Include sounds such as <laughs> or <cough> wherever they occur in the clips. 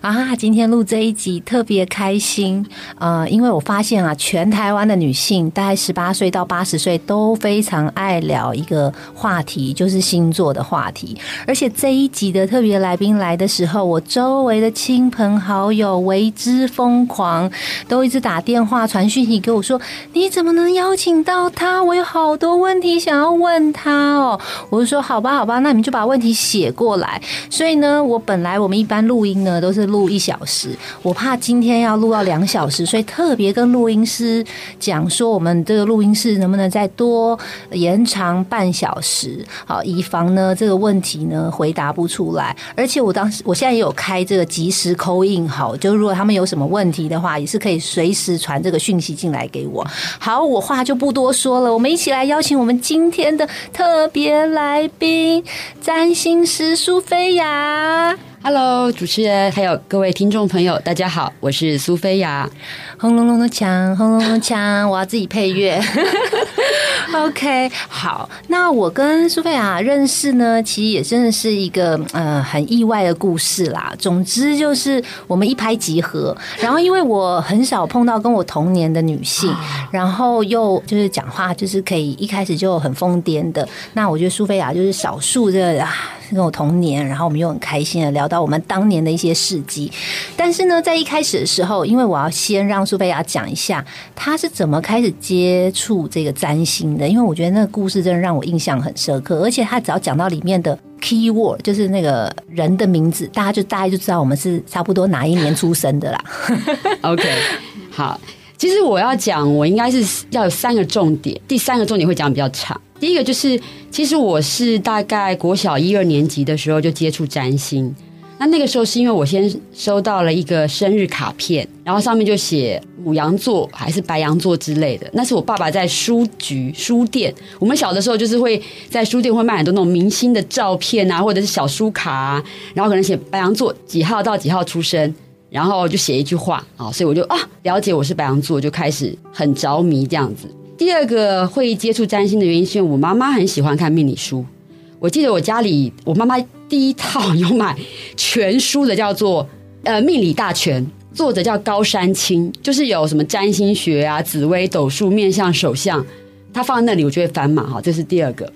啊，今天录这一集特别开心，呃，因为我发现啊，全台湾的女性，大概十八岁到八十岁都非常爱聊一个话题，就是星座的话题。而且这一集的特别来宾来的时候，我周围的亲朋好友为之疯狂，都一直打电话传讯息给我说：“你怎么能邀请到他？我有好多问题想要问他哦。”我就说：“好吧，好吧，那你们就把问题写过来。”所以呢，我本来我们一般录音呢。都是录一小时，我怕今天要录到两小时，所以特别跟录音师讲说，我们这个录音室能不能再多延长半小时，好，以防呢这个问题呢回答不出来。而且我当时，我现在也有开这个即时扣印，好，就如果他们有什么问题的话，也是可以随时传这个讯息进来给我。好，我话就不多说了，我们一起来邀请我们今天的特别来宾——占星师苏菲亚。Hello，主持人还有各位听众朋友，大家好，我是苏菲亚。轰隆隆的枪，轰隆隆的枪，我要自己配乐。<laughs> OK，好，那我跟苏菲亚认识呢，其实也真的是一个呃很意外的故事啦。总之就是我们一拍即合，然后因为我很少碰到跟我同年的女性，然后又就是讲话就是可以一开始就很疯癫的。那我觉得苏菲亚就是少数的啊。跟我同年，然后我们又很开心的聊到我们当年的一些事迹。但是呢，在一开始的时候，因为我要先让苏菲亚讲一下她是怎么开始接触这个占星的，因为我觉得那个故事真的让我印象很深刻。而且她只要讲到里面的 key word，就是那个人的名字，大家就大概就知道我们是差不多哪一年出生的啦。<laughs> OK，好，其实我要讲，我应该是要有三个重点，第三个重点会讲比较长。第一个就是，其实我是大概国小一二年级的时候就接触占星。那那个时候是因为我先收到了一个生日卡片，然后上面就写母羊座还是白羊座之类的。那是我爸爸在书局书店，我们小的时候就是会在书店会卖很多那种明星的照片啊，或者是小书卡，啊，然后可能写白羊座几号到几号出生，然后就写一句话啊，所以我就啊了解我是白羊座，就开始很着迷这样子。第二个会接触占星的原因，是因为我妈妈很喜欢看命理书。我记得我家里，我妈妈第一套有买全书的，叫做《呃命理大全》，作者叫高山青，就是有什么占星学啊、紫微斗数、面相、手相，她放在那里，我就会翻嘛。哈，这是第二个。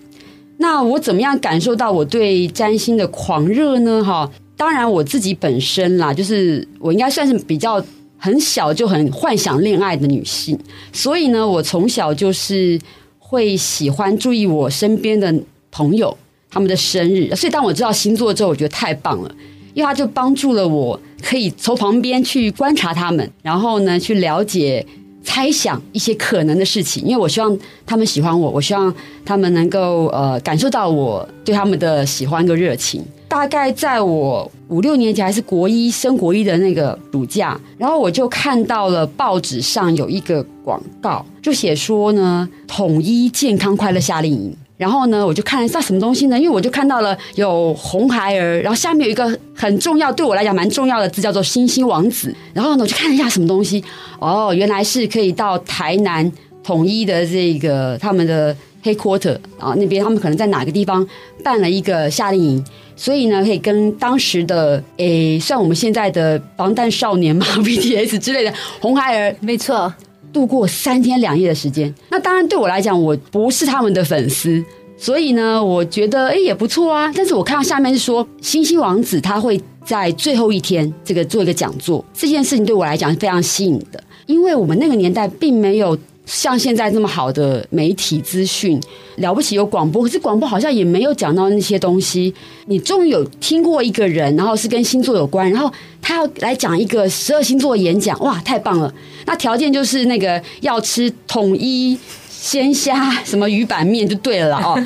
那我怎么样感受到我对占星的狂热呢？哈，当然我自己本身啦，就是我应该算是比较。很小就很幻想恋爱的女性，所以呢，我从小就是会喜欢注意我身边的朋友他们的生日。所以当我知道星座之后，我觉得太棒了，因为它就帮助了我，可以从旁边去观察他们，然后呢，去了解、猜想一些可能的事情。因为我希望他们喜欢我，我希望他们能够呃感受到我对他们的喜欢跟热情。大概在我五六年级还是国一升国一的那个暑假，然后我就看到了报纸上有一个广告，就写说呢，统一健康快乐夏令营。然后呢，我就看了一下什么东西呢？因为我就看到了有红孩儿，然后下面有一个很重要，对我来讲蛮重要的字，叫做星星王子。然后呢，我就看了一下什么东西，哦，原来是可以到台南统一的这个他们的黑 quarter 啊那边，他们可能在哪个地方办了一个夏令营。所以呢，可以跟当时的诶，算我们现在的防弹少年嘛，<laughs> BTS 之类的红孩儿，没错，度过三天两夜的时间。那当然对我来讲，我不是他们的粉丝，所以呢，我觉得诶也不错啊。但是我看到下面是说，星星王子他会在最后一天这个做一个讲座，这件事情对我来讲是非常吸引的，因为我们那个年代并没有。像现在这么好的媒体资讯，了不起有广播，可是广播好像也没有讲到那些东西。你终于有听过一个人，然后是跟星座有关，然后他要来讲一个十二星座演讲，哇，太棒了！那条件就是那个要吃统一鲜虾什么鱼板面就对了啦哦，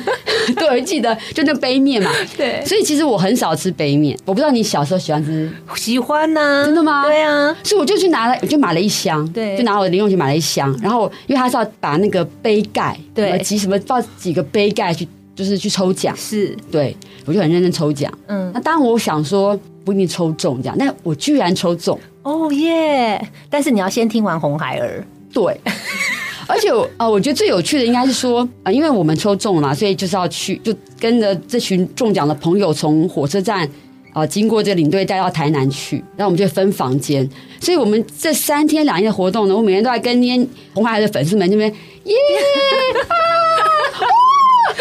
对，我记得就那杯面嘛。对。所以其实我很少吃杯面，我不知道你小时候喜欢吃，喜欢呢、真的吗？对啊，所以我就去拿了，我就买了一箱，对。就拿我的零用钱买了一箱，然后因为他是要把那个杯盖，对。几什么放几个杯盖去，就是去抽奖，是，对我就很认真抽奖。嗯。那，当然我想说不一定抽中这样，但我居然抽中，哦耶！但是你要先听完红孩儿，对。<laughs> 而且我呃，我觉得最有趣的应该是说，啊，因为我们抽中了，所以就是要去，就跟着这群中奖的朋友从火车站啊、经过这领队带到台南去，然后我们就分房间。所以我们这三天两夜的活动呢，我每天都在跟那些红孩儿的粉丝们这边耶哈哈 <laughs>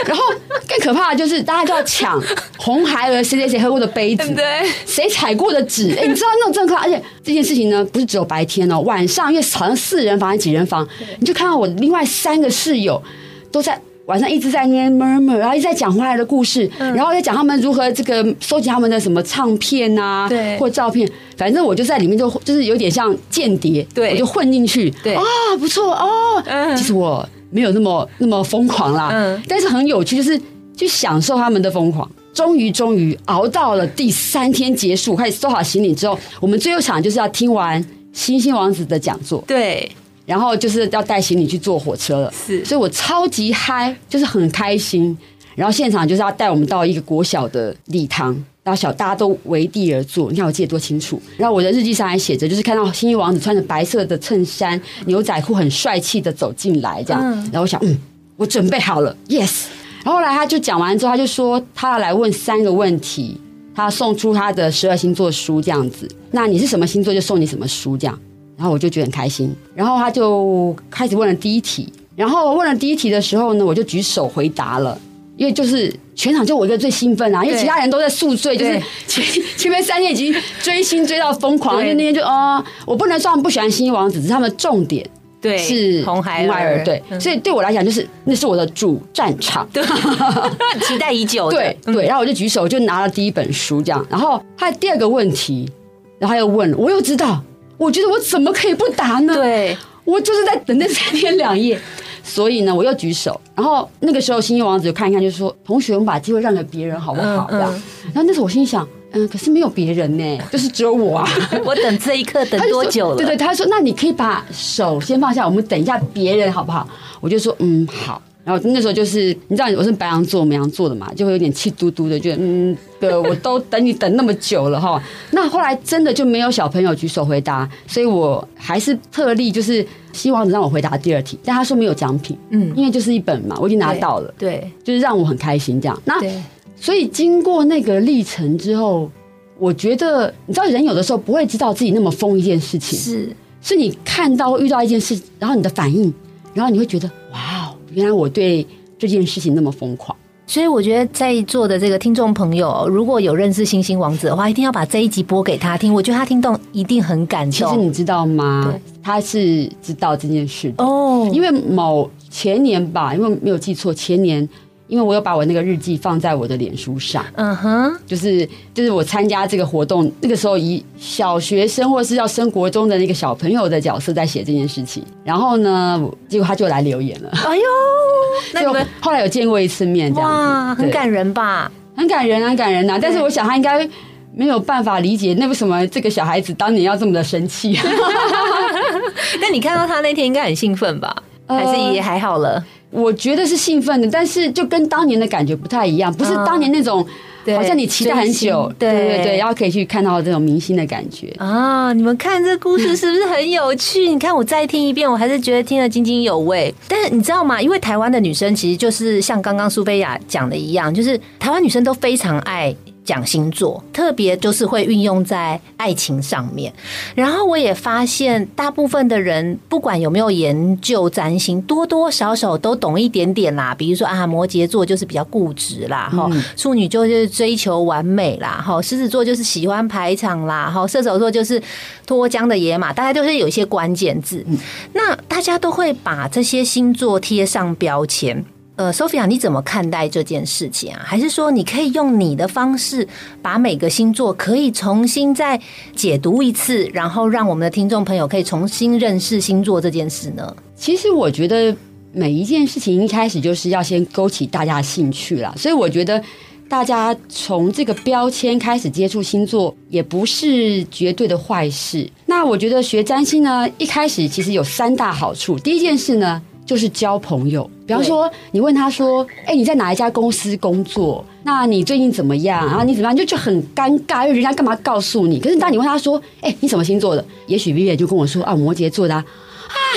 然后更可怕的就是大家就要抢 <laughs> 红孩儿谁谁谁喝过的杯子，对，谁踩过的纸？哎、你知道那种震撼，而且这件事情呢，不是只有白天哦，晚上因为好像四人房还是几人房，你就看到我另外三个室友都在。晚上一直在那边 murmur，然后一直在讲回来的故事，嗯然后在讲他们如何这个收集他们的什么唱片啊，对或照片，反正我就在里面就就是有点像间谍，对我就混进去，对啊，不错哦，嗯其实我没有那么那么疯狂啦，嗯但是很有趣，就是去享受他们的疯狂。终于，终于熬到了第三天结束，开始收好行李之后，我们最后场就是要听完星星王子的讲座，对，然后就是要带行李去坐火车了。是所以我超级嗨，就是很开心。然后现场就是要带我们到一个国小的礼堂，然后小大家都围地而坐。你看我记得多清楚。然后我的日记上还写着，就是看到新一王子穿着白色的衬衫、牛仔裤，很帅气的走进来，这样。嗯然后我想，嗯，我准备好了，yes。然后后来他就讲完之后，他就说他要来问三个问题，他送出他的十二星座书这样子。那你是什么星座，就送你什么书这样。然后我就觉得很开心。然后他就开始问了第一题，然后问了第一题的时候呢，我就举手回答了。因为就是全场就我一个最兴奋啊，因为其他人都在宿醉，就是前 <laughs> 前面三天已经追星追到疯狂，对。就那天就哦、我不能说他们不喜欢星星王子，只是他们重点对，是红孩儿，对，嗯。所以对我来讲就是那是我的主战场。对，<laughs> 期待已久的，对嗯。对，然后我就举手，就拿了第一本书这样。然后他的第二个问题，然后他又问了，我又知道，我觉得我怎么可以不答呢？对，我就是在等那三天两夜，所以呢，我又举手。然后那个时候，星星王子就看一看，就说：“同学，我们把机会让给别人好不好？”嗯这样。然后那时候我心想，嗯，可是没有别人呢，<laughs> 就是只有我啊。我等这一刻等多久了？对对，他说：“那你可以把手先放下，我们等一下别人好不好？”我就说：“嗯，好。”然后那时候就是你知道我是白羊座、母羊座的嘛，就会有点气嘟嘟的，觉得嗯，对，<laughs> 我都等你等那么久了哈。那后来真的就没有小朋友举手回答，所以我还是特例就是希望让我回答第二题，但他说没有奖品，嗯，因为就是一本嘛，我已经拿到了，对就是让我很开心这样。那对所以经过那个历程之后，我觉得你知道人有的时候不会知道自己那么疯一件事情，是，是你看到遇到一件事，然后你的反应，然后你会觉得哇哦，原来我对这件事情那么疯狂。所以我觉得在座的这个听众朋友，如果有认识星星王子的话，一定要把这一集播给他听。我觉得他听懂一定很感动其实动。你知道吗？他是知道这件事的，哦，因为某前年吧，因为没有记错，前年。因为我有把我那个日记放在我的脸书上，嗯哼，就是就是我参加这个活动，那个时候以小学生或是要升国中的那个小朋友的角色在写这件事情，然后呢，结果他就来留言了，哎呦，<laughs> 那你就们后来有见过一次面，这样子哇，很感人吧？很感人啊，很感人呐、但是我想他应该没有办法理解，那为什么这个小孩子当年要这么的生气？<laughs> <laughs> 那你看到他那天应该很兴奋吧？呃还是也还好了？我觉得是兴奋的，但是就跟当年的感觉不太一样，不是嗯当年那种好像你期待很久对对对，然后可以去看到这种明星的感觉。啊，你们看这故事是不是很有趣？你看我再听一遍，我还是觉得听得津津有味。但是你知道吗？因为台湾的女生其实就是像刚刚苏菲亚讲的一样，就是台湾女生都非常爱。讲星座，特别就是会运用在爱情上面。然后我也发现，大部分的人不管有没有研究占星，多多少少都懂一点点啦。比如说啊，摩羯座就是比较固执啦，哈、处女座就是追求完美啦，哈，狮子座就是喜欢排场啦，哈，射手座就是脱缰的野马，大家都是有一些关键字。那大家都会把这些星座贴上标签。呃，Sophia，你怎么看待这件事情啊？还是说你可以用你的方式，把每个星座可以重新再解读一次，然后让我们的听众朋友可以重新认识星座这件事呢？其实我觉得每一件事情一开始就是要先勾起大家的兴趣啦，所以我觉得大家从这个标签开始接触星座，也不是绝对的坏事。那我觉得学占星呢，一开始其实有三大好处。第一件事呢，就是交朋友。比方说，你问他说：“哎，你在哪一家公司工作？那你最近怎么样？然后你怎么样？”就就很尴尬，因为人家干嘛告诉你？可是当你问他说：“哎，你什么星座的？”也许 Vivi 就跟我说：“啊，摩羯座的。”啊，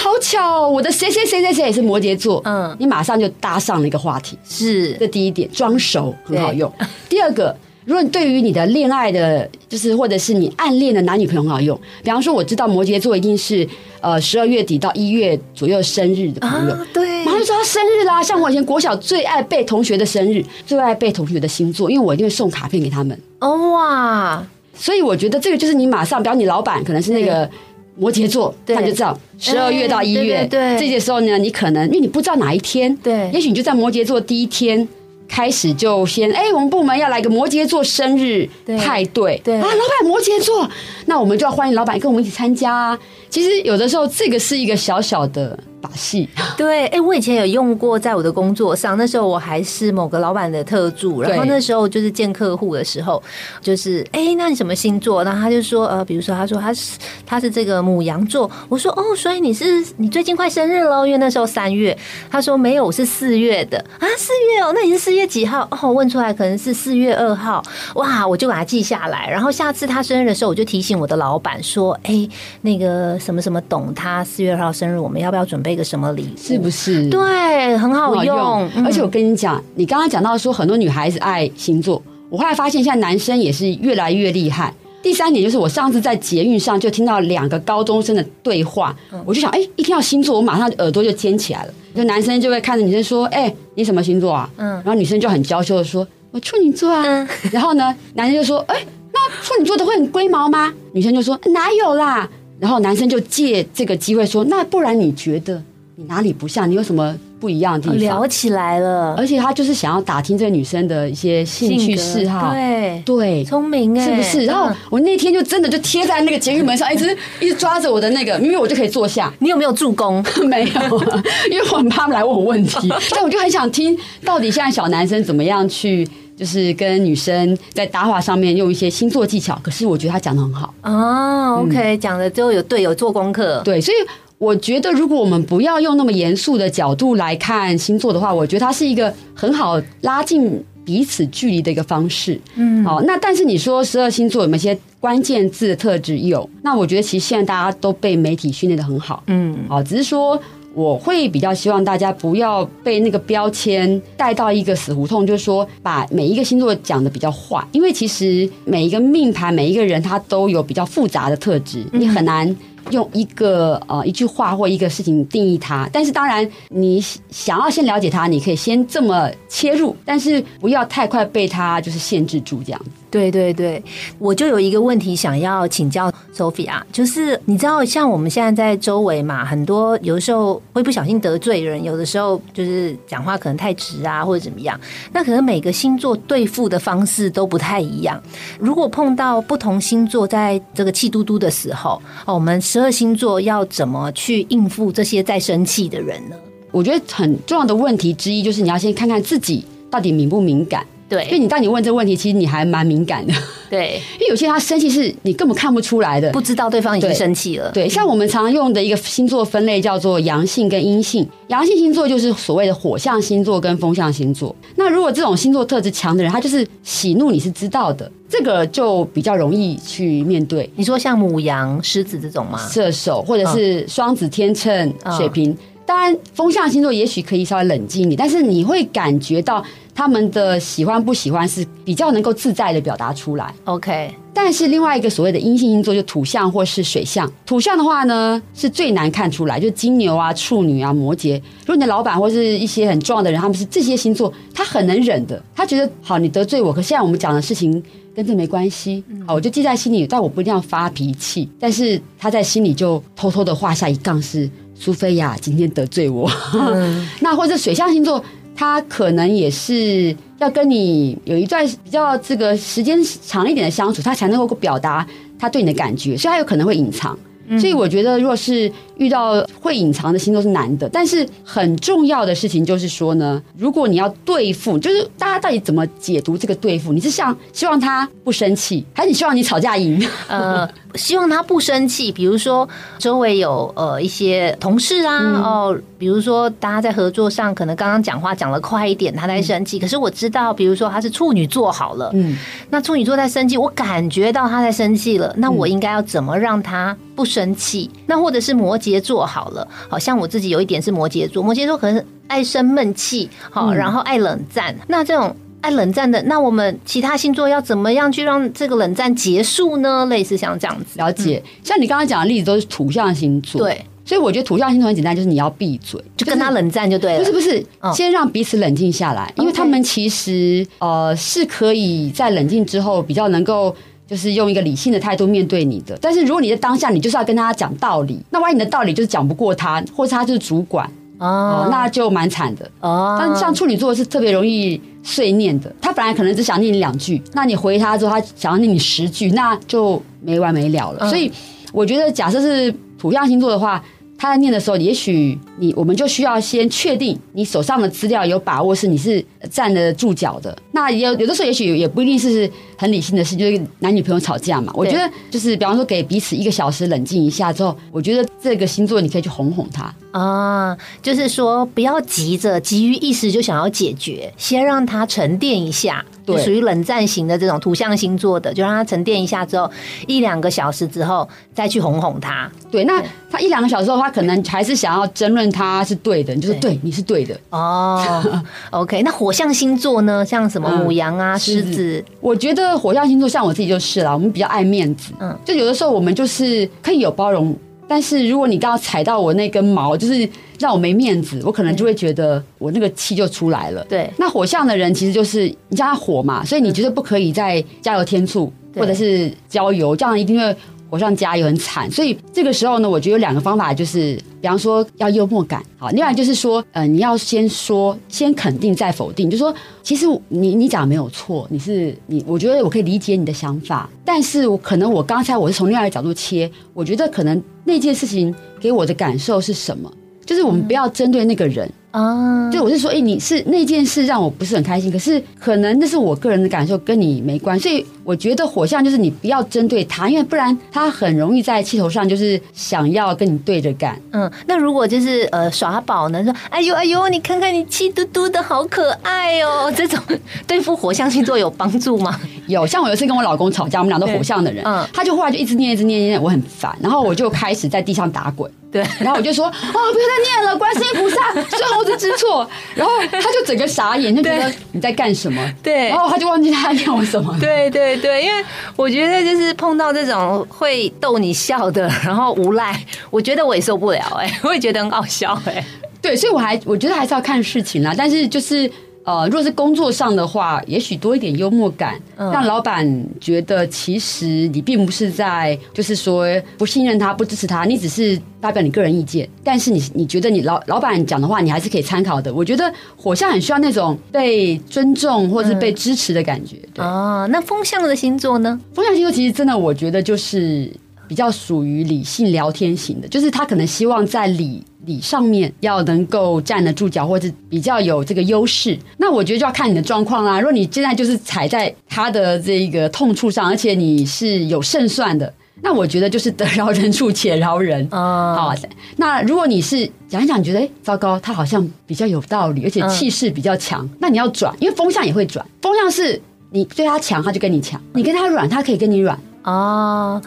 好巧，我的谁谁谁谁谁也是摩羯座。嗯，你马上就搭上了一个话题。是，这第一点，装熟很好用。第二个。如果你对于你的恋爱的，就是或者是你暗恋的男女朋友很好用，比方说我知道摩羯座一定是呃十二月底到一月左右生日的朋友，对，马上就说他生日啦。像我以前国小最爱背同学的生日，最爱背同学的星座，因为我一定会送卡片给他们。哦哇，所以我觉得这个就是你马上，比方你老板可能是那个摩羯座，那就知道十二月到一月，对，这些时候呢，你可能因为你不知道哪一天，对，也许你就在摩羯座第一天。开始就先哎，我们部门要来个摩羯座生日派对，对啊，老板摩羯座，那我们就要欢迎老板跟我们一起参加啊。其实有的时候这个是一个小小的。把戏对，哎，我以前有用过，在我的工作上，那时候我还是某个老板的特助，然后那时候就是见客户的时候，就是哎，那你什么星座？然后他就说，呃，比如说他说他是他是这个母羊座，我说哦，所以你是你最近快生日喽？因为那时候三月，他说没有，我是四月的啊，四月哦，那你是四月几号？哦，问出来可能是四月二号，哇，我就把它记下来，然后下次他生日的时候，我就提醒我的老板说，哎，那个什么什么懂他四月二号生日，我们要不要准备？一个什么礼物？是不是？对，很好用。而且我跟你讲，你刚刚讲到说很多女孩子爱星座，我后来发现现在男生也是越来越厉害。第三点就是，我上次在捷运上就听到两个高中生的对话，我就想，哎，一听到星座，我马上耳朵就尖起来了。就男生就会看着女生说，哎，你什么星座啊？嗯，然后女生就很娇羞的说，我处女座啊。然后呢，男生就说，哎，那处女座的会很龟毛吗？女生就说，哪有啦。然后男生就借这个机会说：“那不然你觉得你哪里不像？你有什么不一样的地方？”聊起来了，而且他就是想要打听这个女生的一些兴趣嗜好。对对，聪明哎，是不是？然后我那天就真的就贴在那个监狱门上，一直一直抓着我的那个，明明我就可以坐下。你有没有助攻？<laughs> 没有，<laughs> 因为我很怕他们来问我问题。<laughs> 但我就很想听，到底现在小男生怎么样去。就是跟女生在搭话上面用一些星座技巧，可是我觉得他讲的很好哦。OK，讲的都有对，有做功课。对，所以我觉得如果我们不要用那么严肃的角度来看星座的话，我觉得它是一个很好拉近彼此距离的一个方式。嗯，好，那但是你说十二星座有没有些关键字的特质？有。那我觉得其实现在大家都被媒体训练的很好。嗯，好，只是说。我会比较希望大家不要被那个标签带到一个死胡同，就是说把每一个星座讲的比较坏，因为其实每一个命盘每一个人他都有比较复杂的特质，你很难用一个呃一句话或一个事情定义它。但是当然，你想要先了解它，你可以先这么切入，但是不要太快被它就是限制住这样。对对对，我就有一个问题想要请教 Sophia，就是你知道，像我们现在在周围嘛，很多有的时候会不小心得罪人，有的时候就是讲话可能太直啊，或者怎么样。那可能每个星座对付的方式都不太一样。如果碰到不同星座在这个气嘟嘟的时候，哦，我们十二星座要怎么去应付这些在生气的人呢？我觉得很重要的问题之一就是你要先看看自己到底敏不敏感。对，因为你当你问这个问题，其实你还蛮敏感的。对，<laughs> 因为有些他生气是你根本看不出来的，不知道对方已经生气了。对，像我们常用的一个星座分类叫做阳性跟阴性。阳性星座就是所谓的火象星座跟风象星座。那如果这种星座特质强的人，他就是喜怒你是知道的，这个就比较容易去面对。你说像母羊、狮子这种吗？射手或者是双子、天秤、水瓶。当然，风象星座也许可以稍微冷静一点，但是你会感觉到。他们的喜欢不喜欢是比较能够自在的表达出来，OK。但是另外一个所谓的阴性星座就土象或是水象，土象的话呢是最难看出来，就金牛啊、处女啊、摩羯。如果你的老板或是一些很重要的人，他们是这些星座，他很能忍的，他觉得好，你得罪我，可现在我们讲的事情跟这没关系，好，我就记在心里，但我不一定要发脾气。但是他在心里就偷偷的画下一杠，是苏菲亚今天得罪我。<laughs> 那或者水象星座。他可能也是要跟你有一段比较这个时间长一点的相处，他才能够表达他对你的感觉，所以他有可能会隐藏。所以我觉得，若是遇到会隐藏的星座是难的，但是很重要的事情就是说呢，如果你要对付，就是大家到底怎么解读这个对付？你是像希望他不生气，还是你希望你吵架赢？<laughs> 呃，希望他不生气。比如说，周围有呃一些同事啊，哦，比如说大家在合作上，可能刚刚讲话讲的快一点，他在生气。可是我知道，比如说他是处女座好了，嗯，那处女座在生气，我感觉到他在生气了，那我应该要怎么让他不生气？那或者是摩羯座好了，好像我自己有一点是摩羯座，摩羯座可能爱生闷气，好，然后爱冷战。那这种。爱冷战的，那我们其他星座要怎么样去让这个冷战结束呢？类似像这样子，了解。像你刚刚讲的例子都是土象星座，对，所以我觉得土象星座很简单，就是你要闭嘴，就跟他冷战就对了。不是不是，先让彼此冷静下来，因为他们其实呃是可以在冷静之后比较能够就是用一个理性的态度面对你的。但是如果你在当下你就是要跟他讲道理，那万一你的道理就是讲不过他，或者他就是主管。哦，那就蛮惨的哦。但像处女座是特别容易碎念的，他本来可能只想念你两句，那你回他之后，他想要念你十句，那就没完没了了。所以我觉得，假设是土象星座的话。他在念的时候，也许你我们就需要先确定你手上的资料有把握是你是站得住脚的。那有有的时候，也许也不一定是很理性的事，就是男女朋友吵架嘛。我觉得就是比方说给彼此一个小时冷静一下之后，我觉得这个星座你可以去哄哄他啊，就是说不要急着急于一时就想要解决，先让他沉淀一下。对，属于冷战型的这种土象星座的，就让它沉淀一下之后，一两个小时之后再去哄哄他。对，那他一两个小时后，他可能还是想要争论他是对的，你就是对，你是对的。哦，OK。那火象星座呢？像什么 <laughs> 母羊啊、狮子？我觉得火象星座像我自己就是啦，我们比较爱面子。嗯，就有的时候我们就是可以有包容。但是如果你刚刚踩到我那根毛，就是让我没面子，我可能就会觉得我那个气就出来了。对，那火象的人其实就是你叫他火嘛，所以你绝对不可以再加油添醋，或者是浇油，这样一定会。火上加油很惨，所以这个时候呢，我觉得有两个方法，就是比方说要幽默感，好，另外就是说，呃，你要先说，先肯定再否定，就说其实你你讲没有错，你是你，我觉得我可以理解你的想法，但是我可能我刚才我是从另外一个角度切，我觉得可能那件事情给我的感受是什么，就是我们不要针对那个人。啊，就我是说，哎，你是那件事让我不是很开心，可是可能那是我个人的感受，跟你没关系。所以我觉得火象就是你不要针对他，因为不然他很容易在气头上就是想要跟你对着干。嗯，那如果就是呃耍宝呢，说哎呦哎呦，你看看你气嘟嘟的好可爱哦，这种对付火象星座有帮助吗？有，像我有一次跟我老公吵架，我们俩都火象的人，嗯，他就后来就一直念一直念念，我很烦，然后我就开始在地上打滚。对，然后我就说哦，不要再念了，观世音菩萨，<laughs> 是猴子知错。然后他就整个傻眼，就觉得你在干什么？对，然后他就忘记他念我什么。对对对，因为我觉得就是碰到这种会逗你笑的，然后无赖，我觉得我也受不了哎，我也觉得很搞笑哎。对，所以我还我觉得还是要看事情啦，但是就是。呃，如果是工作上的话，也许多一点幽默感，让老板觉得其实你并不是在，就是说不信任他、不支持他，你只是发表你个人意见。但是你你觉得你老老板讲的话，你还是可以参考的。我觉得火象很需要那种被尊重或者是被支持的感觉。哦，那风象的星座呢？风象星座其实真的，我觉得就是比较属于理性聊天型的，就是他可能希望在理。理上面要能够站得住脚，或者比较有这个优势，那我觉得就要看你的状况啦。如果你现在就是踩在他的这个痛处上，而且你是有胜算的，那我觉得就是得饶人处且饶人啊。好，那如果你是讲一讲，觉得哎糟糕，他好像比较有道理，而且气势比较强，那你要转，因为风向也会转。风向是你对他强，他就跟你强；你跟他软，他可以跟你软。哦，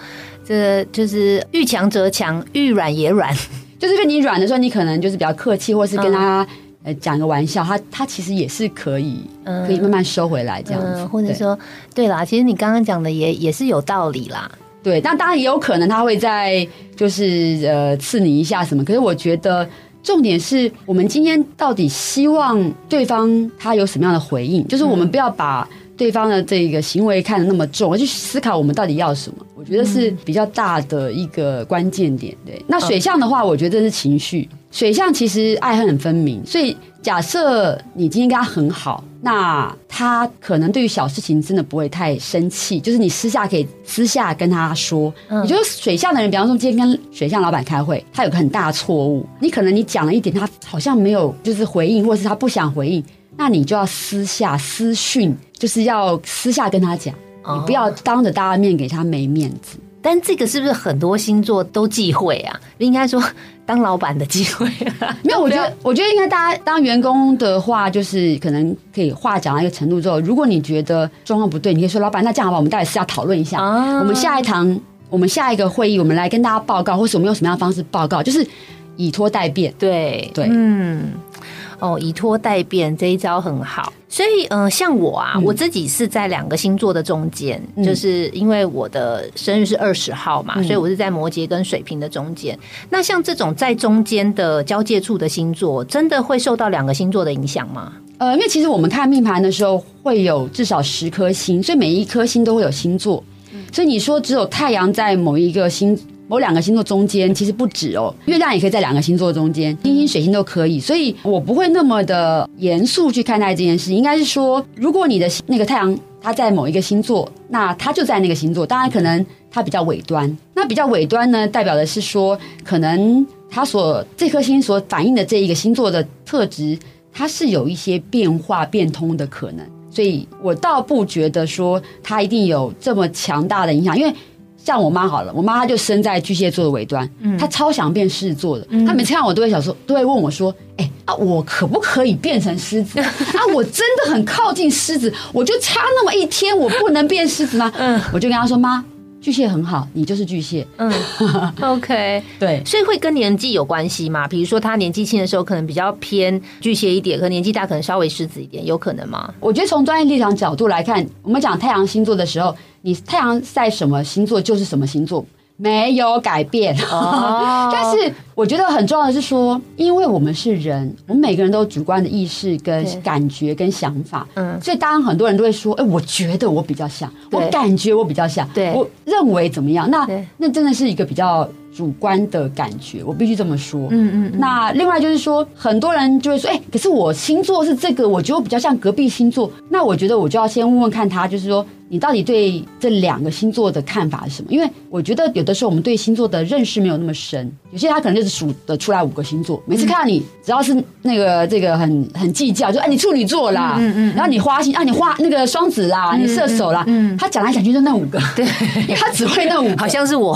这就是遇强则强，遇软也软。<laughs> 就是跟你软的时候，你可能就是比较客气，或是跟他呃讲个玩笑，他他其实也是可以，可以慢慢收回来这样子。或者说，对啦，其实你刚刚讲的也也是有道理啦。对，但当然也有可能他会在就是呃刺你一下什么。可是我觉得重点是我们今天到底希望对方他有什么样的回应，就是我们不要把。对方的这个行为看得那么重，而去思考我们到底要什么，我觉得是比较大的一个关键点。对，那水象的话，我觉得是情绪，水象其实爱恨很分明，所以假设你今天跟他很好，那他可能对于小事情真的不会太生气，就是你私下可以私下跟他说。嗯你觉得水象的人，比方说今天跟水象老板开会，他有个很大的错误，你可能你讲了一点，他好像没有就是回应，或者是他不想回应，那你就要私下私讯，就是要私下跟他讲，哦你不要当着大家面给他没面子。但这个是不是很多星座都忌讳啊？应该说当老板的忌讳、啊。<laughs> 没有，我觉得，我觉得应该大家当员工的话，就是可能可以话讲到一个程度之后，如果你觉得状况不对，你可以说老板，那这样好吧，我们待会私下讨论一下，啊我们下一堂，我们下一个会议，我们来跟大家报告，或是我们用什么样的方式报告，就是以拖代变。对对嗯，哦，以拖代变这一招很好。所以，嗯、像我啊，我自己是在两个星座的中间，嗯就是因为我的生日是二十号嘛，嗯所以我是在摩羯跟水瓶的中间。那像这种在中间的交界处的星座，真的会受到两个星座的影响吗？呃，因为其实我们看命盘的时候会有至少十颗星，所以每一颗星都会有星座。所以你说只有太阳在某一个星、某两个星座中间，其实不止哦，月亮也可以在两个星座中间，金星、水星都可以。所以我不会那么的严肃去看待这件事，应该是说，如果你的那个太阳它在某一个星座，那它就在那个星座，当然可能它比较尾端。那比较尾端呢，代表的是说，可能它所这颗星所反映的这一个星座的特质。它是有一些变化变通的可能，所以我倒不觉得说它一定有这么强大的影响，因为像我妈好了，我妈她就生在巨蟹座的尾端，她超想变狮子座的，她每次看我都会想说，都会问我说，哎、啊，我可不可以变成狮子？<laughs> 啊，我真的很靠近狮子，我就差那么一天，我不能变狮子吗？嗯，我就跟她说，妈，巨蟹很好，你就是巨蟹，嗯，<laughs> OK，对。所以会跟年纪有关系吗？比如说他年纪轻的时候可能比较偏巨蟹一点，可年纪大可能稍微狮子一点，有可能吗？我觉得从专业立场角度来看，我们讲太阳星座的时候，你太阳在什么星座就是什么星座，没有改变。哦 <laughs> 但是我觉得很重要的是说，因为我们是人，我们每个人都有主观的意识、跟感觉、跟想法。嗯所以当然很多人都会说，哎、我觉得我比较像，我感觉我比较像，对我认为怎么样？那那真的是一个比较主观的感觉，我必须这么说。嗯嗯嗯，那另外就是说，很多人就会说，哎、可是我星座是这个，我觉得我比较像隔壁星座。那我觉得我就要先问问看他，就是说，你到底对这两个星座的看法是什么？因为我觉得有的时候我们对星座的认识没有那么深，有些他可能就是数得出来五个星座，每次看到你只要是那个这个很很计较，就哎、你处女座啦，嗯嗯嗯。然后你花心啊你花那个双子啦，你射手啦，嗯嗯。他讲来讲去就那五个，对，<laughs> 因为他只会那五个，好像是我，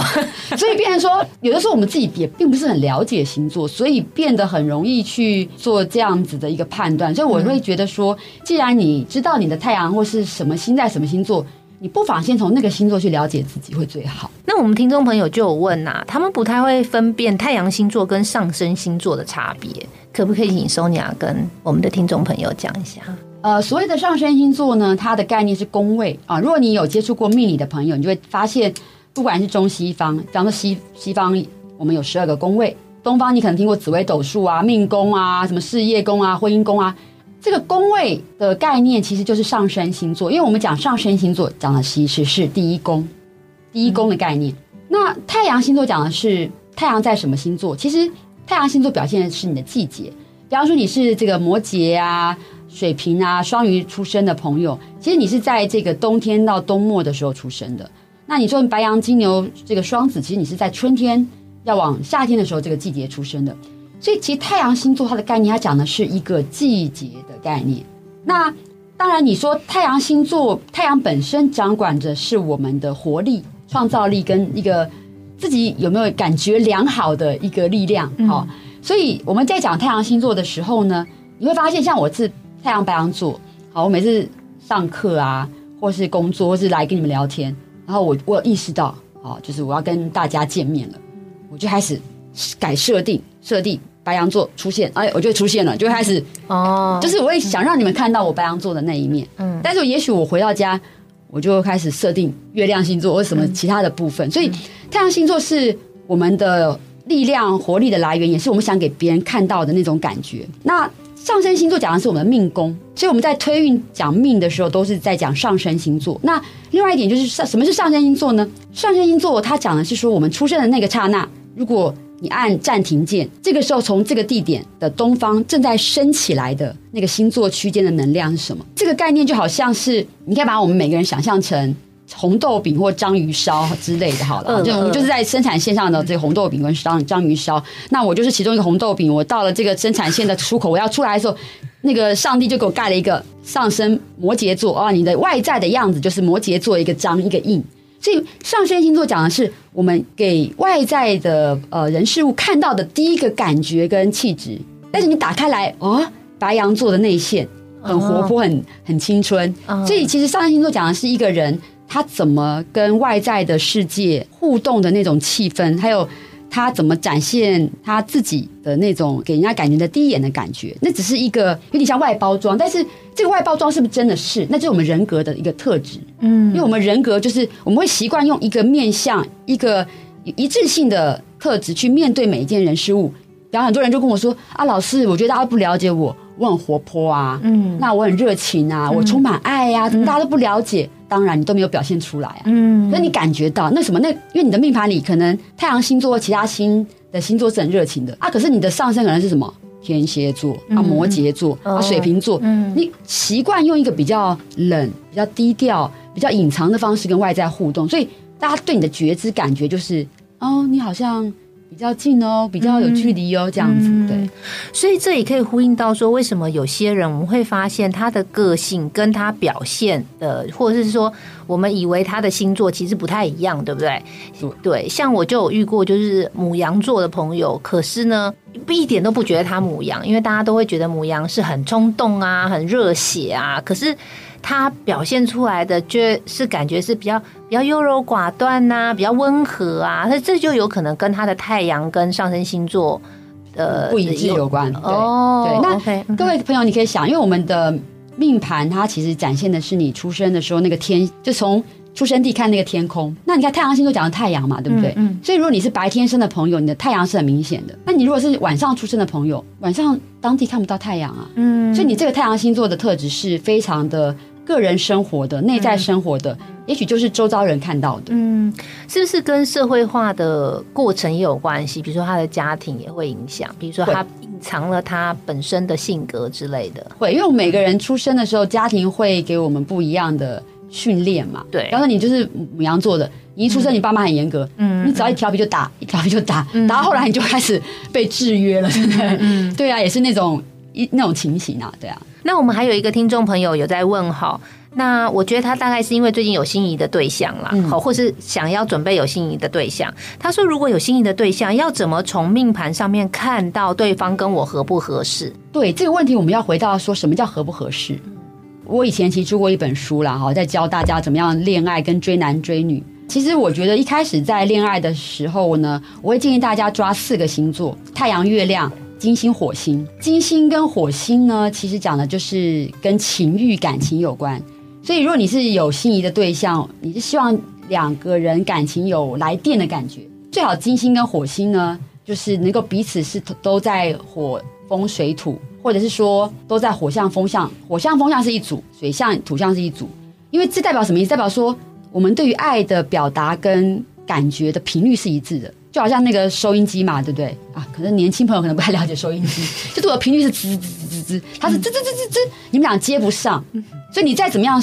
所以变成说，有的时候我们自己也并不是很了解星座，所以变得很容易去做这样子的一个判断。所以我会觉得说，既然你知道你的太阳或是什么星在什么星座，你不妨先从那个星座去了解自己会最好。那我们听众朋友就有问呐、他们不太会分辨太阳星座跟上升星座的差别，可不可以请 Sonia 跟我们的听众朋友讲一下？呃，所谓的上升星座呢，它的概念是宫位啊。如果你有接触过命理的朋友，你就会发现，不管是中西方，比方说西西方，我们有十二个宫位；东方你可能听过紫微斗数啊、命宫啊、什么事业宫啊、婚姻宫啊。这个宫位的概念其实就是上升星座，因为我们讲上升星座讲的其实是第一宫，第一宫的概念。那太阳星座讲的是太阳在什么星座？其实太阳星座表现的是你的季节，比方说你是这个摩羯啊、水瓶啊、双鱼出生的朋友，其实你是在这个冬天到冬末的时候出生的。那你说白羊、金牛这个双子，其实你是在春天要往夏天的时候这个季节出生的。所以其实太阳星座它的概念，它讲的是一个季节的概念。那当然，你说太阳星座，太阳本身掌管着是我们的活力、创造力跟一个自己有没有感觉良好的一个力量。好、所以我们在讲太阳星座的时候呢，你会发现，像我是太阳白羊座，好，我每次上课啊，或是工作，或是来跟你们聊天，然后我我有意识到，好，就是我要跟大家见面了，我就开始改设定，设定白羊座出现，哎，我就出现了，就开始哦，就是我会想让你们看到我白羊座的那一面，嗯嗯，但是也许我回到家，我就开始设定月亮星座或什么其他的部分，所以太阳星座是我们的力量、活力的来源，也是我们想给别人看到的那种感觉。那上升星座讲的是我们的命宫，所以我们在推运讲命的时候，都是在讲上升星座。那另外一点就是上什么是上升星座呢？上升星座它讲的是说我们出生的那个刹那，如果你按暂停键，这个时候从这个地点的东方正在升起来的那个星座区间的能量是什么？这个概念就好像是，你可以把我们每个人想象成红豆饼或章鱼烧之类的，好了，嗯就我们就是在生产线上的这个红豆饼跟章章鱼烧，那我就是其中一个红豆饼，我到了这个生产线的出口，我要出来的时候，那个上帝就给我盖了一个上升摩羯座啊，你的外在的样子就是摩羯座一个章一个印。所以上升星座讲的是我们给外在的呃人事物看到的第一个感觉跟气质，但是你打开来哦，白羊座的内线很活泼、很很青春，哦所以其实上升星座讲的是一个人他怎么跟外在的世界互动的那种气氛，还有他怎么展现他自己的那种给人家感觉的第一眼的感觉，那只是一个有点像外包装，但是这个外包装是不是真的是？那就是我们人格的一个特质。嗯因为我们人格就是我们会习惯用一个面向、一个一致性的特质去面对每一件人事物。然后很多人就跟我说：“啊，老师，我觉得大家不了解我，我很活泼啊，嗯那我很热情啊，我充满爱呀、怎么大家都不了解？当然，你都没有表现出来啊。嗯那你感觉到那什么？那因为你的命盘里可能太阳星座或其他星的星座是很热情的啊，可是你的上升可能是什么？天蝎座啊，摩羯座啊，哦水瓶座，嗯你习惯用一个比较冷、比较低调、比较隐藏的方式跟外在互动，所以大家对你的觉知感觉就是，哦，你好像比较近哦，比较有距离哦，这样子，嗯对。所以这也可以呼应到说，为什么有些人我们会发现他的个性跟他表现的，或者是说我们以为他的星座其实不太一样，对不对？对对，像我就有遇过，就是母羊座的朋友，可是呢，不一点都不觉得他母羊，因为大家都会觉得母羊是很冲动啊，很热血啊，可是。他表现出来的就是感觉是比较比较优柔寡断呐、比较温和啊，那这就有可能跟他的太阳跟上升星座呃不一致有关。对哦对，那各位朋友，你可以想，因为我们的命盘它其实展现的是你出生的时候那个天，就从出生地看那个天空。那你看太阳星座讲的太阳嘛，对不对？嗯嗯所以如果你是白天生的朋友，你的太阳是很明显的。那你如果是晚上出生的朋友，晚上当地看不到太阳啊。嗯所以你这个太阳星座的特质是非常的个人生活的、内在生活的，也许就是周遭人看到的。嗯，是不是跟社会化的过程也有关系？比如说他的家庭也会影响，比如说他隐藏了他本身的性格之类的。会，因为我们每个人出生的时候，家庭会给我们不一样的训练嘛。对比方说你就是母羊座的，你一出生，你爸妈很严格，嗯你只要一调皮就打，一调皮就打，打到后来你就开始被制约了，对不对？嗯对啊，也是那种一那种情形啊，对啊。那我们还有一个听众朋友有在问哈，那我觉得他大概是因为最近有心仪的对象啦，嗯好、或是想要准备有心仪的对象。他说，如果有心仪的对象，要怎么从命盘上面看到对方跟我合不合适？对这个问题，我们要回到说什么叫合不合适。我以前其实出过一本书啦，哈，在教大家怎么样恋爱跟追男追女。其实我觉得一开始在恋爱的时候呢，我会建议大家抓四个星座：太阳、月亮、金星、火星。金星跟火星呢，其实讲的就是跟情欲、感情有关。所以如果你是有心仪的对象，你是希望两个人感情有来电的感觉，最好金星跟火星呢，就是能够彼此是都在火风水土，或者是说都在火象风象，火象风象是一组，水象土象是一组，因为这代表什么意思？代表说我们对于爱的表达跟感觉的频率是一致的。就好像那个收音机嘛，对不对啊？可能年轻朋友可能不太了解收音机，<laughs> 就是我的频率是吱吱吱吱吱，它是滋滋滋滋滋，你们俩接不上，所以你再怎么样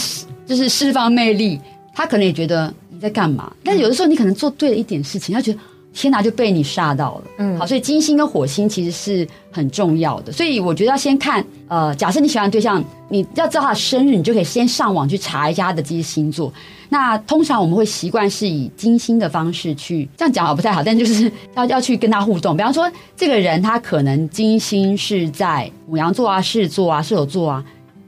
就是释放魅力，他可能也觉得你在干嘛。但是有的时候你可能做对了一点事情，他觉得天哪就被你吓到了。嗯好，所以金星跟火星其实是很重要的。所以我觉得要先看，呃，假设你喜欢的对象，你要知道他的生日，你就可以先上网去查一下他的这些星座。那通常我们会习惯是以金星的方式去，这样讲好不太好，但就是要要去跟他互动。比方说，这个人他可能金星是在母羊座啊、狮子座啊、射手座啊，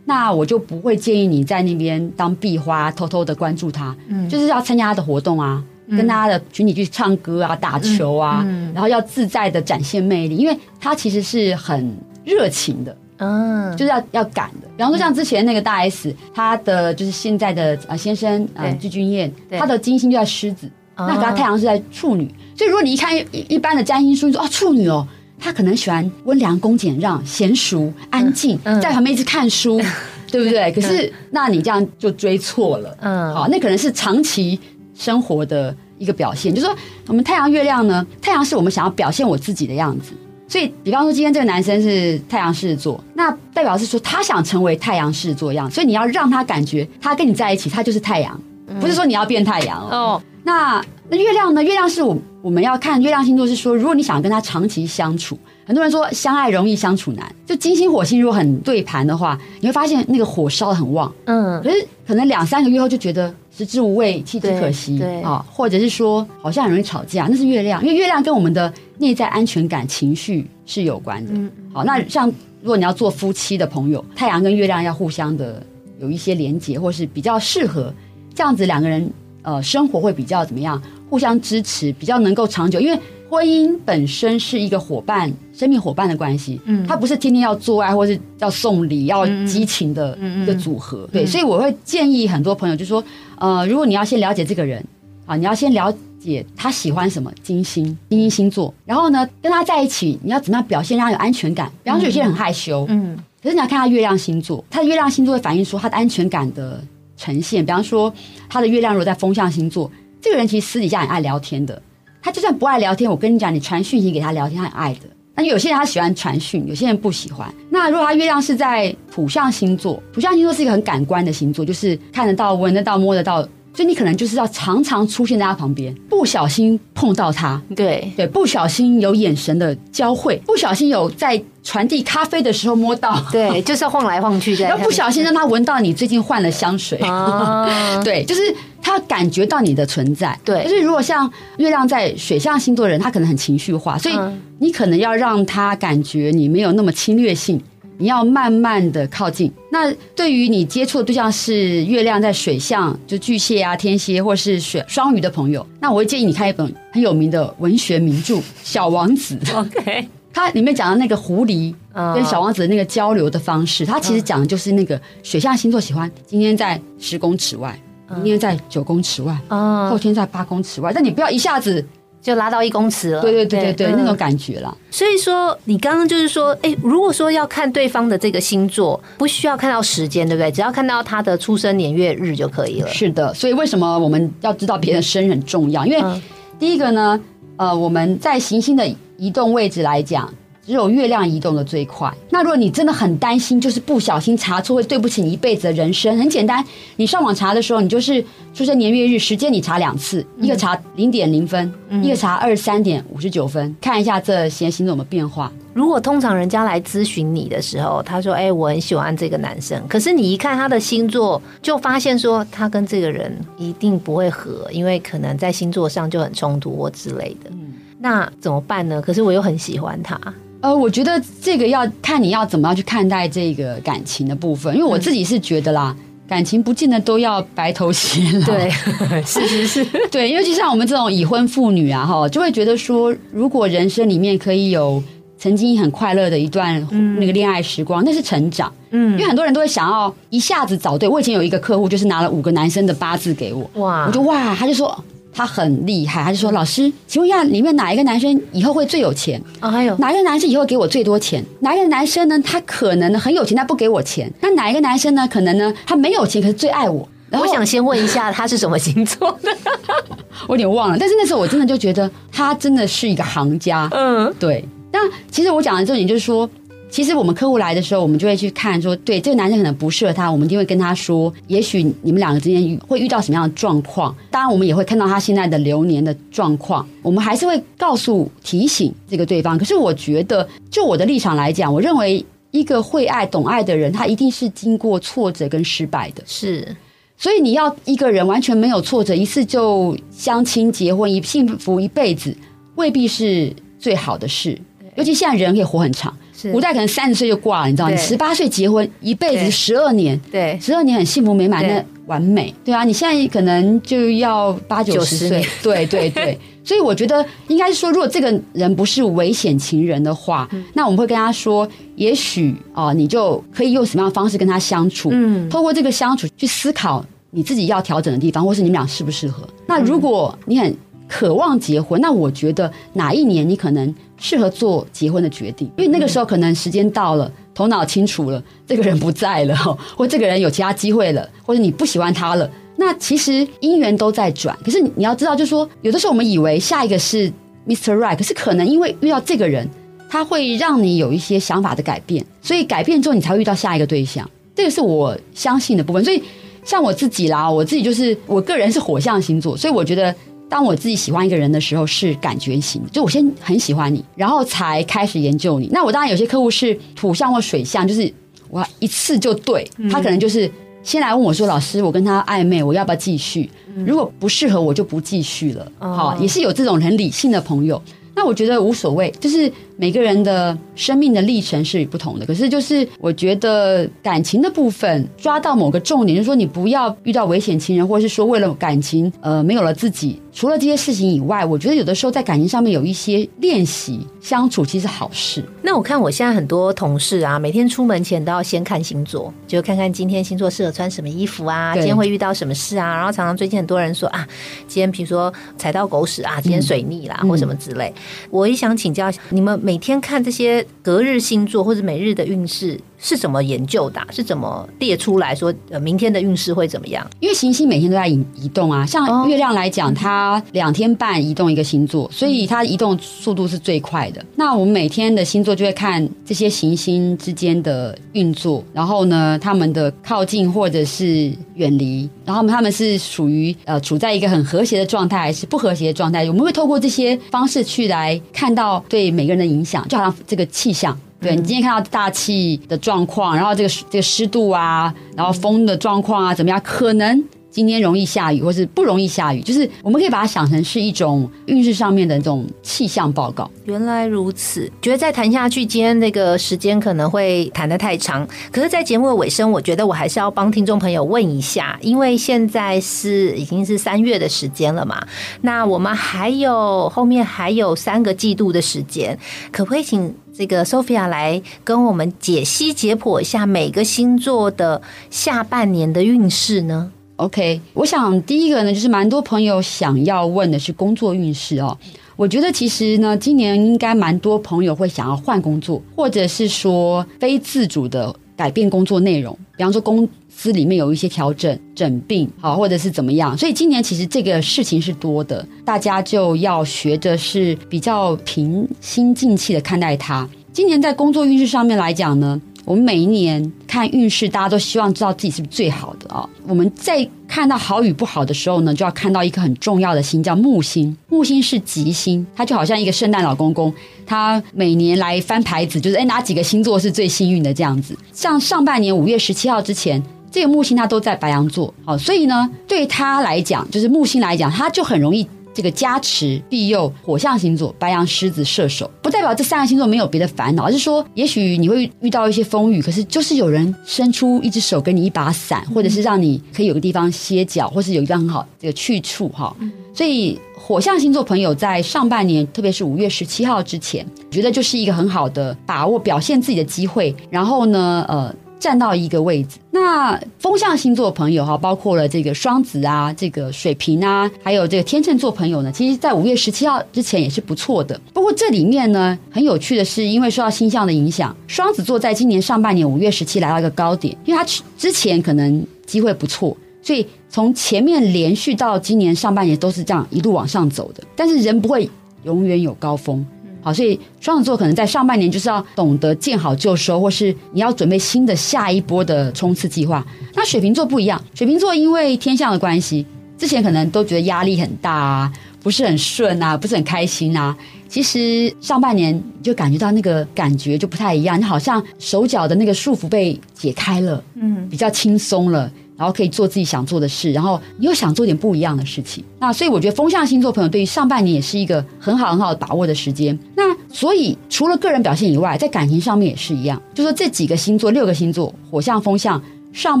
那我就不会建议你在那边当壁花，偷偷的关注他，嗯就是要参加他的活动啊，跟大家的群体去唱歌啊、打球啊，嗯然后要自在的展现魅力，因为他其实是很热情的，嗯，就是要要赶的。比方说像之前那个大 S，他的就是现在的呃先生呃对。具俊晔，对。他的金星就在狮子，哦。那他太阳是在处女，所以如果你一看一一般的占星书，你说哦处女哦。他可能喜欢温良恭俭让、娴熟、安静，嗯在旁边一直看书，<laughs> 对不对？可是，那你这样就追错了。嗯。好，那可能是长期生活的一一个表现，就是说我们太阳、月亮呢，太阳是我们想要表现我自己的样子。所以，比方说今天这个男生是太阳狮子座，那代表是说他想成为太阳狮子座样，所以你要让他感觉他跟你在一起，他就是太阳，不是说你要变太阳哦。哦，那那月亮呢？月亮是我我们要看月亮星座是说，如果你想跟他长期相处，很多人说相爱容易相处难，就金星火星如果很对盘的话，你会发现那个火烧的很旺，嗯可是可能两三个月后就觉得食之无味，弃之可惜对对啊，或者是说好像很容易吵架，那是月亮，因为月亮跟我们的内在安全感、情绪是有关的。嗯好，那像如果你要做夫妻的朋友，太阳跟月亮要互相的有一些连结，或是比较适合，这样子两个人呃生活会比较怎么样？互相支持，比较能够长久，因为。婚姻本身是一个伙伴、生命伙伴的关系，嗯它不是天天要做爱或是要送礼、要激情的一个组合。对，所以我会建议很多朋友，就说，呃，如果你要先了解这个人，啊，你要先了解他喜欢什么金星、金星星座，然后呢，跟他在一起，你要怎么样表现让他有安全感？比方说，有些人很害羞，嗯可是你要看他月亮星座，他的月亮星座会反映出他的安全感的呈现。比方说，他的月亮如果在风象星座，这个人其实私底下很爱聊天的。他就算不爱聊天，我跟你讲，你传讯息给他聊天，他很爱的。那有些人他喜欢传讯，有些人不喜欢。那如果他月亮是在土象星座，土象星座是一个很感官的星座，就是看得到、闻得到、摸得到，所以你可能就是要常常出现在他旁边，不小心碰到他，对，对，不小心有眼神的交汇，不小心有在传递咖啡的时候摸到，对，<laughs> 就是要晃来晃去在，然后不小心让他闻到你最近换了香水，啊，<laughs> 对，就是他感觉到你的存在。对。就是如果像月亮在水象星座的人，他可能很情绪化，所以嗯。你可能要让他感觉你没有那么侵略性。你要慢慢的靠近。那对于你接触的对象是月亮在水象，就巨蟹啊、天蝎或是水双鱼的朋友，那我会建议你看一本很有名的文学名著《<laughs> 小王子》。OK，它里面讲的那个狐狸嗯跟小王子的那个交流的方式，它其实讲的就是那个水象星座喜欢今天在十公尺外，明天在九公尺外，后啊，天在八公尺外，但你不要一下子，就拉到一公尺了。对对对对对，嗯那种感觉了。所以说，你刚刚就是说，哎，如果说要看对方的这个星座，不需要看到时间，对不对？只要看到他的出生年月日就可以了。是的，所以为什么我们要知道别人生日很重要？因为嗯第一个呢，呃，我们在行星的移动位置来讲。只有月亮移动的最快。那如果你真的很担心，就是不小心查错，会对不起你一辈子的人生。很简单，你上网查的时候，你就是出生年月日时间，你查两次，一个查零点零分，一个查二十三点五十九分，看一下这些星座有没有变化。如果通常人家来咨询你的时候，他说：“哎、我很喜欢这个男生。”可是你一看他的星座，就发现说他跟这个人一定不会合，因为可能在星座上就很冲突或之类的。那怎么办呢？可是我又很喜欢他，呃，我觉得这个要看你要怎么样去看待这个感情的部分，因为我自己是觉得啦，感情不见得都要白头偕老。对，<laughs> 是是是，对，尤其像我们这种已婚妇女啊，哈，就会觉得说，如果人生里面可以有曾经很快乐的一段那个恋爱时光，那是成长。嗯因为很多人都会想要一下子找对。我以前有一个客户，就是拿了五个男生的八字给我，哇我就哇，他就说他很厉害，他就说老师，请问一下，里面哪一个男生以后会最有钱？啊，还有哪一个男生以后给我最多钱？哪一个男生呢？他可能呢很有钱，但不给我钱。那哪一个男生呢？可能呢他没有钱，可是最爱我。然后我想先问一下他是什么星座的？<laughs> 我有点忘了，但是那时候我真的就觉得他真的是一个行家。嗯，对，那其实我讲的重点就是说，其实我们客户来的时候，我们就会去看说，对这个男生可能不适合他，我们一定会跟他说，也许你们两个之间会遇到什么样的状况。当然，我们也会看到他现在的流年的状况，我们还是会告诉提醒这个对方。可是我觉得，就我的立场来讲，我认为一个会爱、懂爱的人，他一定是经过挫折跟失败的。是所以你要一个人完全没有挫折，一次就相亲结婚，一幸福一辈子，未必是最好的事。尤其现在人可以活很长，是古代可能三十岁就挂了，你知道？你十八岁结婚，一辈子十二年，对，十二年很幸福美满，那完美，对啊。你现在可能就要八九十90岁年，对对对。<laughs> 所以我觉得应该是说，如果这个人不是危险情人的话，嗯那我们会跟他说，也许啊、你就可以用什么样的方式跟他相处，嗯透过这个相处去思考你自己要调整的地方，或是你们俩适不适合。那如果你很渴望结婚，那我觉得哪一年你可能适合做结婚的决定，因为那个时候可能时间到了，头脑清楚了，这个人不在了，<laughs> 或这个人有其他机会了，或者你不喜欢他了。那其实姻缘都在转，可是你要知道，就是说，有的时候我们以为下一个是 Mr. Right，可是可能因为遇到这个人，他会让你有一些想法的改变，所以改变之后，你才会遇到下一个对象。这个是我相信的部分。所以像我自己啦，我自己就是我个人是火象星座，所以我觉得当我自己喜欢一个人的时候，是感觉型，就我先很喜欢你，然后才开始研究你。那我当然有些客户是土象或水象，就是我一次就对他可能就是。先来问我说：“老师，我跟他暧昧，我要不要继续？如果不适合，我就不继续了。”好，也是有这种很理性的朋友。那我觉得无所谓，就是每个人的生命的历程是不同的。可是，就是我觉得感情的部分抓到某个重点，就是说你不要遇到危险情人，或者是说为了感情呃没有了自己。除了这些事情以外，我觉得有的时候在感情上面有一些练习相处，其实好事。那我看我现在很多同事啊，每天出门前都要先看星座，就看看今天星座适合穿什么衣服啊，今天会遇到什么事啊。然后常常最近很多人说啊，今天比如说踩到狗屎啊，今天水逆啦，或什么之类。我也想请教你们，每天看这些隔日星座或者每日的运势。是怎么研究的？是怎么列出来说，呃，明天的运势会怎么样？因为行星每天都在移移动啊，像月亮来讲，它两天半移动一个星座，所以它移动速度是最快的。那我们每天的星座就会看这些行星之间的运作，然后呢，他们的靠近或者是远离，然后他们是属于呃处在一个很和谐的状态，还是不和谐的状态？我们会透过这些方式去来看到对每个人的影响，就好像这个气象。对你今天看到大气的状况，然后这个这个湿度啊，然后风的状况啊，怎么样？可能。今天容易下雨，或是不容易下雨，就是我们可以把它想成是一种运势上面的这种气象报告。原来如此，觉得再谈下去，今天那个时间可能会谈得太长。可是，在节目的尾声，我觉得我还是要帮听众朋友问一下，因为现在是已经是三月的时间了嘛，那我们还有后面还有三个季度的时间，可不可以请这个 Sophia 来跟我们解析解剖一下每个星座的下半年的运势呢？OK，我想第一个呢，就是蛮多朋友想要问的是工作运势哦。我觉得其实呢，今年应该蛮多朋友会想要换工作，或者是说非自主的改变工作内容，比方说工司里面有一些调整、整病，好，或者是怎么样。所以今年其实这个事情是多的，大家就要学着是比较平心静气的看待它。今年在工作运势上面来讲呢。我们每一年看运势，大家都希望知道自己是不是最好的啊。我们在看到好与不好的时候呢，就要看到一颗很重要的星，叫木星。木星是吉星，它就好像一个圣诞老公公，他每年来翻牌子，就是哎哪几个星座是最幸运的这样子。像上半年五月十七号之前，这个木星它都在白羊座，好，所以呢，对他来讲，就是木星来讲，他就很容易。这个加持庇佑火象星座白羊、狮子、射手，不代表这三个星座没有别的烦恼，而是说，也许你会遇到一些风雨，可是就是有人伸出一只手给你一把伞，或者是让你可以有个地方歇脚，或是有一个很好这个去处哈。所以火象星座朋友在上半年，特别是五月十七号之前，觉得就是一个很好的把握表现自己的机会。然后呢，呃。站到一个位置，那风象星座朋友哈，包括了这个双子啊，这个水瓶啊，还有这个天秤座朋友呢，其实，在五月十七号之前也是不错的。不过这里面呢，很有趣的是，因为受到星象的影响，双子座在今年上半年五月十七来到一个高点，因为他之前可能机会不错，所以从前面连续到今年上半年都是这样一路往上走的。但是人不会永远有高峰。好，所以双子座可能在上半年就是要懂得见好就收，或是你要准备新的下一波的冲刺计划。那水瓶座不一样，水瓶座因为天象的关系，之前可能都觉得压力很大啊，不是很顺啊，不是很开心啊。其实上半年就感觉到那个感觉就不太一样，你好像手脚的那个束缚被解开了，嗯，比较轻松了。然后可以做自己想做的事，然后你又想做点不一样的事情。那所以我觉得风象星座朋友对于上半年也是一个很好很好的把握的时间。那所以除了个人表现以外，在感情上面也是一样，就说这几个星座六个星座火象风象。上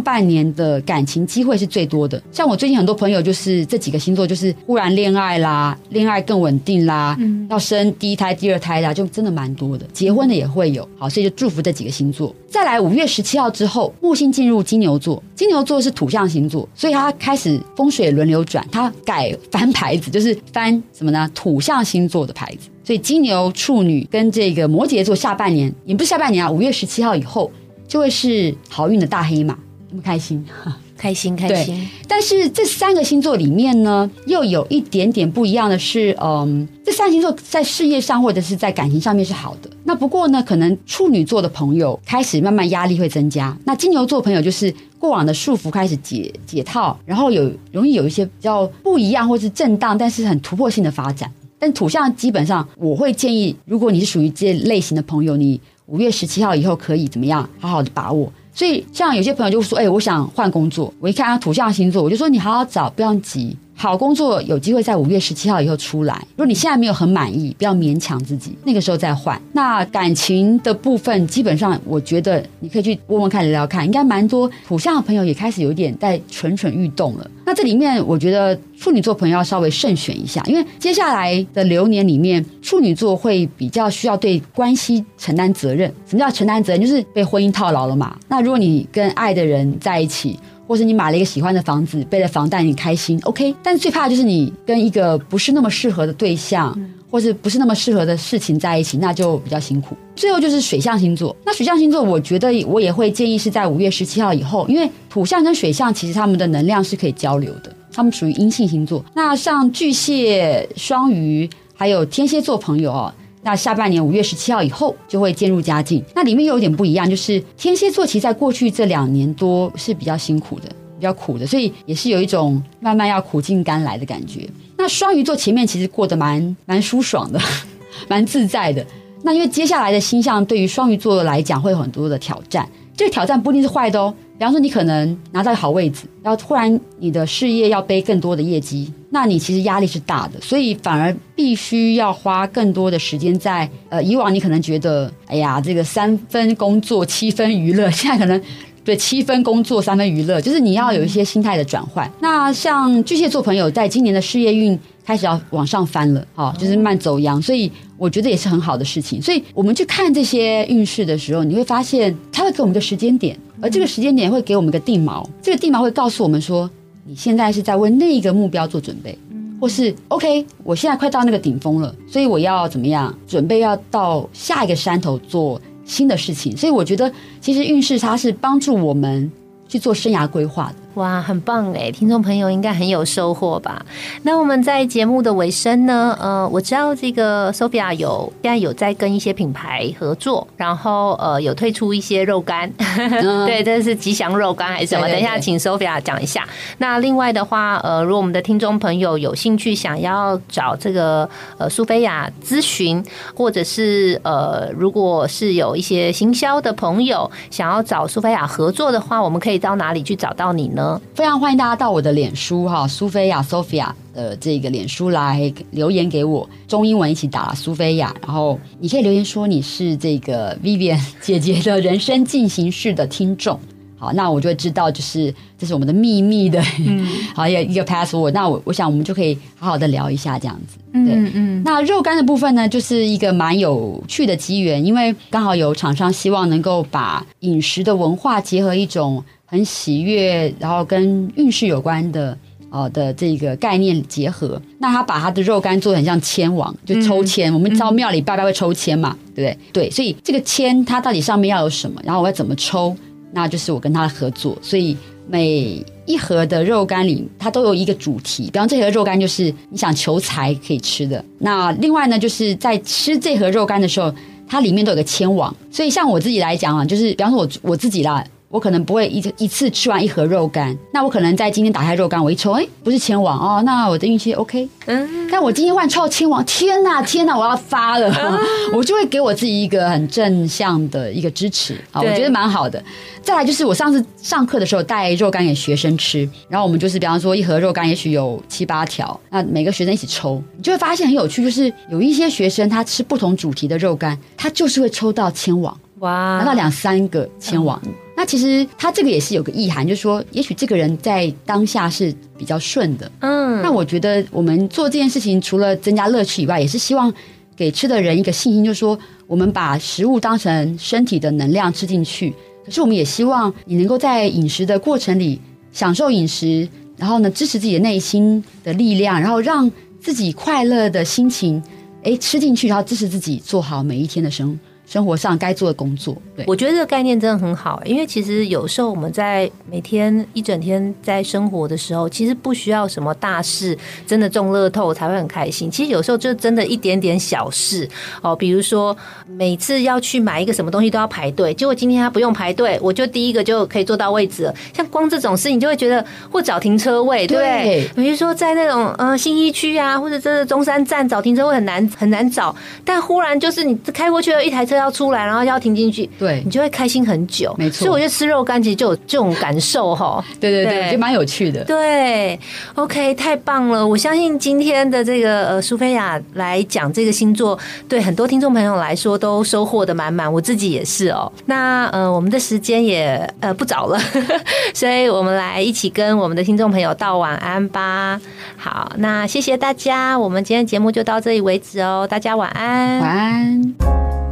半年的感情机会是最多的，像我最近很多朋友就是这几个星座，就是忽然恋爱啦，恋爱更稳定啦，嗯，要生第一胎、第二胎啦，就真的蛮多的，结婚的也会有，好，所以就祝福这几个星座。再来五月十七号之后，木星进入金牛座，金牛座是土象星座，所以它开始风水轮流转，它改翻牌子，就是翻什么呢？土象星座的牌子，所以金牛、处女跟这个摩羯座下半年，也不是下半年啊，五月十七号以后就会是好运的大黑马。那么开心，<laughs> 开心开心，但是这三个星座里面呢，又有一点点不一样的是，嗯，这三个星座在事业上或者是在感情上面是好的。那不过呢，可能处女座的朋友开始慢慢压力会增加。那金牛座朋友就是过往的束缚开始解解套，然后有容易有一些比较不一样或是震荡，但是很突破性的发展。但土象基本上，我会建议，如果你是属于这类型的朋友，你五月十七号以后可以怎么样，好好的把握。所以，像有些朋友就说：“哎、我想换工作。”我一看他土象星座，我就说：“你好好找，不要急。好工作有机会在五月十七号以后出来。如果你现在没有很满意，不要勉强自己，那个时候再换。那感情的部分，基本上我觉得你可以去问问看、聊聊看，应该蛮多土象的朋友也开始有点在蠢蠢欲动了。那这里面，我觉得处女座朋友要稍微慎选一下，因为接下来的流年里面，处女座会比较需要对关系承担责任。什么叫承担责任？就是被婚姻套牢了嘛。那如果你跟爱的人在一起，或是你买了一个喜欢的房子，背了房贷，你开心，OK。但是最怕的就是你跟一个不是那么适合的对象，或是不是那么适合的事情在一起，那就比较辛苦。最后就是水象星座，那水象星座，我觉得我也会建议是在五月十七号以后，因为土象跟水象其实他们的能量是可以交流的，他们属于阴性星座。那像巨蟹、双鱼还有天蝎座朋友哦。那下半年五月十七号以后就会渐入佳境。那里面又有点不一样，就是天蝎座其实在过去这两年多是比较辛苦的，比较苦的，所以也是有一种慢慢要苦尽甘来的感觉。那双鱼座前面其实过得蛮蛮舒爽的，<laughs> 蛮自在的。那因为接下来的星象对于双鱼座来讲会有很多的挑战，这个挑战不一定是坏的哦。比方说，你可能拿到好位置，然后突然你的事业要背更多的业绩，那你其实压力是大的，所以反而必须要花更多的时间在呃，以往你可能觉得，哎呀，这个三分工作七分娱乐，<laughs> 现在可能对七分工作三分娱乐，就是你要有一些心态的转换。那像巨蟹座朋友，在今年的事业运开始要往上翻了，哦、就是慢走阳，所以我觉得也是很好的事情。所以我们去看这些运势的时候，你会发现它会给我们一个时间点，而这个时间点会给我们一个定锚，这个定锚会告诉我们说，你现在是在为那一个目标做准备。或是 OK，我现在快到那个顶峰了，所以我要怎么样？准备要到下一个山头做新的事情。所以我觉得，其实运势它是帮助我们去做生涯规划的。哇，很棒哎！听众朋友应该很有收获吧？那我们在节目的尾声呢，呃，我知道这个 Sophia 有现在有在跟一些品牌合作，然后呃有推出一些肉干，<laughs> 对，这是吉祥肉干还是什么？对对对等一下请 Sophia 讲一下。那另外的话，呃，如果我们的听众朋友有兴趣想要找这个呃苏菲亚咨询，或者是呃如果是有一些行销的朋友想要找苏菲亚合作的话，我们可以到哪里去找到你呢？非常欢迎大家到我的脸书哈，苏菲亚 Sophia 的这个脸书来留言给我，中英文一起打苏菲亚，然后你可以留言说你是这个 Vivian <laughs> 姐姐的人生进行式的听众。好，那我就会知道，就是这是我们的秘密的，<laughs> 好一个一个 password。那我我想我们就可以好好的聊一下这样子。对，嗯嗯，那肉干的部分呢，就是一个蛮有趣的机缘，因为刚好有厂商希望能够把饮食的文化结合一种很喜悦，然后跟运势有关的。呃的这个概念结合，那他把他的肉干做的很像签网，就抽签。我们知道庙里拜拜会抽签嘛，对不对？对，所以这个签它到底上面要有什么，然后我要怎么抽，那就是我跟他的合作。所以每一盒的肉干里，它都有一个主题，比方这盒肉干就是你想求财可以吃的。那另外呢，就是在吃这盒肉干的时候，它里面都有个签网。所以像我自己来讲啊，就是比方说我我自己啦。我可能不会一一次吃完一盒肉干，那我可能在今天打开肉干，我一抽，哎，不是千王哦，那我的运气 OK。嗯，但我今天换抽千王，天哪，天哪，我要发了，<laughs> 我就会给我自己一个很正向的一个支持啊，我对觉得蛮好的。再来就是我上次上课的时候带肉干给学生吃，然后我们就是比方说一盒肉干也许有七八条，那每个学生一起抽，你就会发现很有趣，就是有一些学生他吃不同主题的肉干，他就是会抽到千王。哇，拿到两三个千网。那其实他这个也是有个意涵，就是说，也许这个人在当下是比较顺的。嗯，那我觉得我们做这件事情，除了增加乐趣以外，也是希望给吃的人一个信心，就是说，我们把食物当成身体的能量吃进去。可是我们也希望你能够在饮食的过程里享受饮食，然后呢，支持自己的内心的力量，然后让自己快乐的心情，哎，吃进去，然后支持自己做好每一天的生生活上该做的工作。对，我觉得这个概念真的很好，因为其实有时候我们在每天一整天在生活的时候，其实不需要什么大事，真的中乐透才会很开心。其实有时候就真的一点点小事哦，比如说每次要去买一个什么东西都要排队，结果今天他不用排队，我就第一个就可以坐到位置了。像光这种事你，就会觉得或找停车位，对不对？比如说在那种呃新一区啊，或者这个中山站找停车位很难很难找，但忽然就是你开过去了一台车要出来，然后要停进去，对你就会开心很久。没错所以我觉得吃肉干其实就有这种感受哈。对 <laughs> 对对，对我觉得蛮有趣的。对，OK，太棒了！我相信今天的这个呃苏菲亚来讲这个星座，对很多听众朋友来说都收获的满满，我自己也是哦。那呃，我们的时间也呃不早了，<laughs> 所以我们来一起跟我们的听众朋友道晚安吧。好，那谢谢大家，我们今天节目就到这里为止哦，大家晚安。晚安。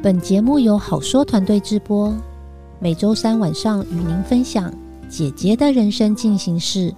本节目由好说团队制播，每周三晚上与您分享姐姐的人生进行式。